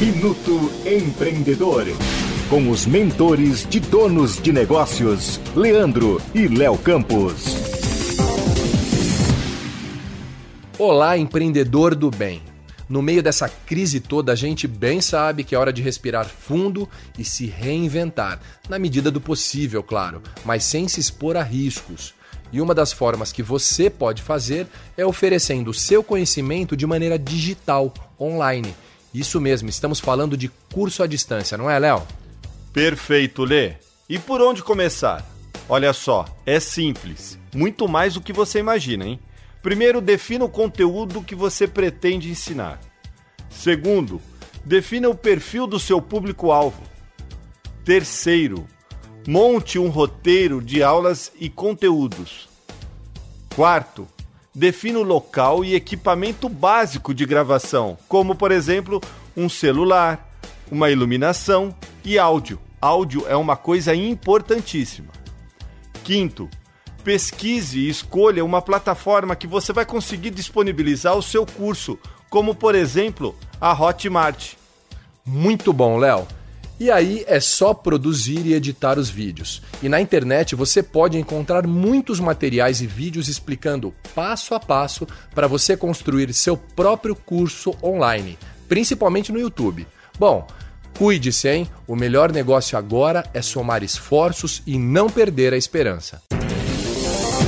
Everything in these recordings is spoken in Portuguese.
Minuto Empreendedor. Com os mentores de donos de negócios, Leandro e Léo Campos. Olá, empreendedor do bem. No meio dessa crise toda, a gente bem sabe que é hora de respirar fundo e se reinventar, na medida do possível, claro, mas sem se expor a riscos. E uma das formas que você pode fazer é oferecendo o seu conhecimento de maneira digital, online. Isso mesmo, estamos falando de curso à distância, não é, Léo? Perfeito, Lê. E por onde começar? Olha só, é simples. Muito mais do que você imagina, hein? Primeiro, defina o conteúdo que você pretende ensinar. Segundo, defina o perfil do seu público-alvo. Terceiro, monte um roteiro de aulas e conteúdos. Quarto, defina o local e equipamento básico de gravação, como por exemplo um celular, uma iluminação e áudio. Áudio é uma coisa importantíssima. Quinto, pesquise e escolha uma plataforma que você vai conseguir disponibilizar o seu curso, como por exemplo a Hotmart. Muito bom, Léo. E aí é só produzir e editar os vídeos. E na internet você pode encontrar muitos materiais e vídeos explicando passo a passo para você construir seu próprio curso online, principalmente no YouTube. Bom, cuide-se, hein? O melhor negócio agora é somar esforços e não perder a esperança.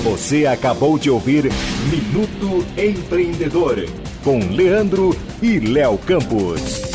Você acabou de ouvir Minuto Empreendedor com Leandro e Léo Campos.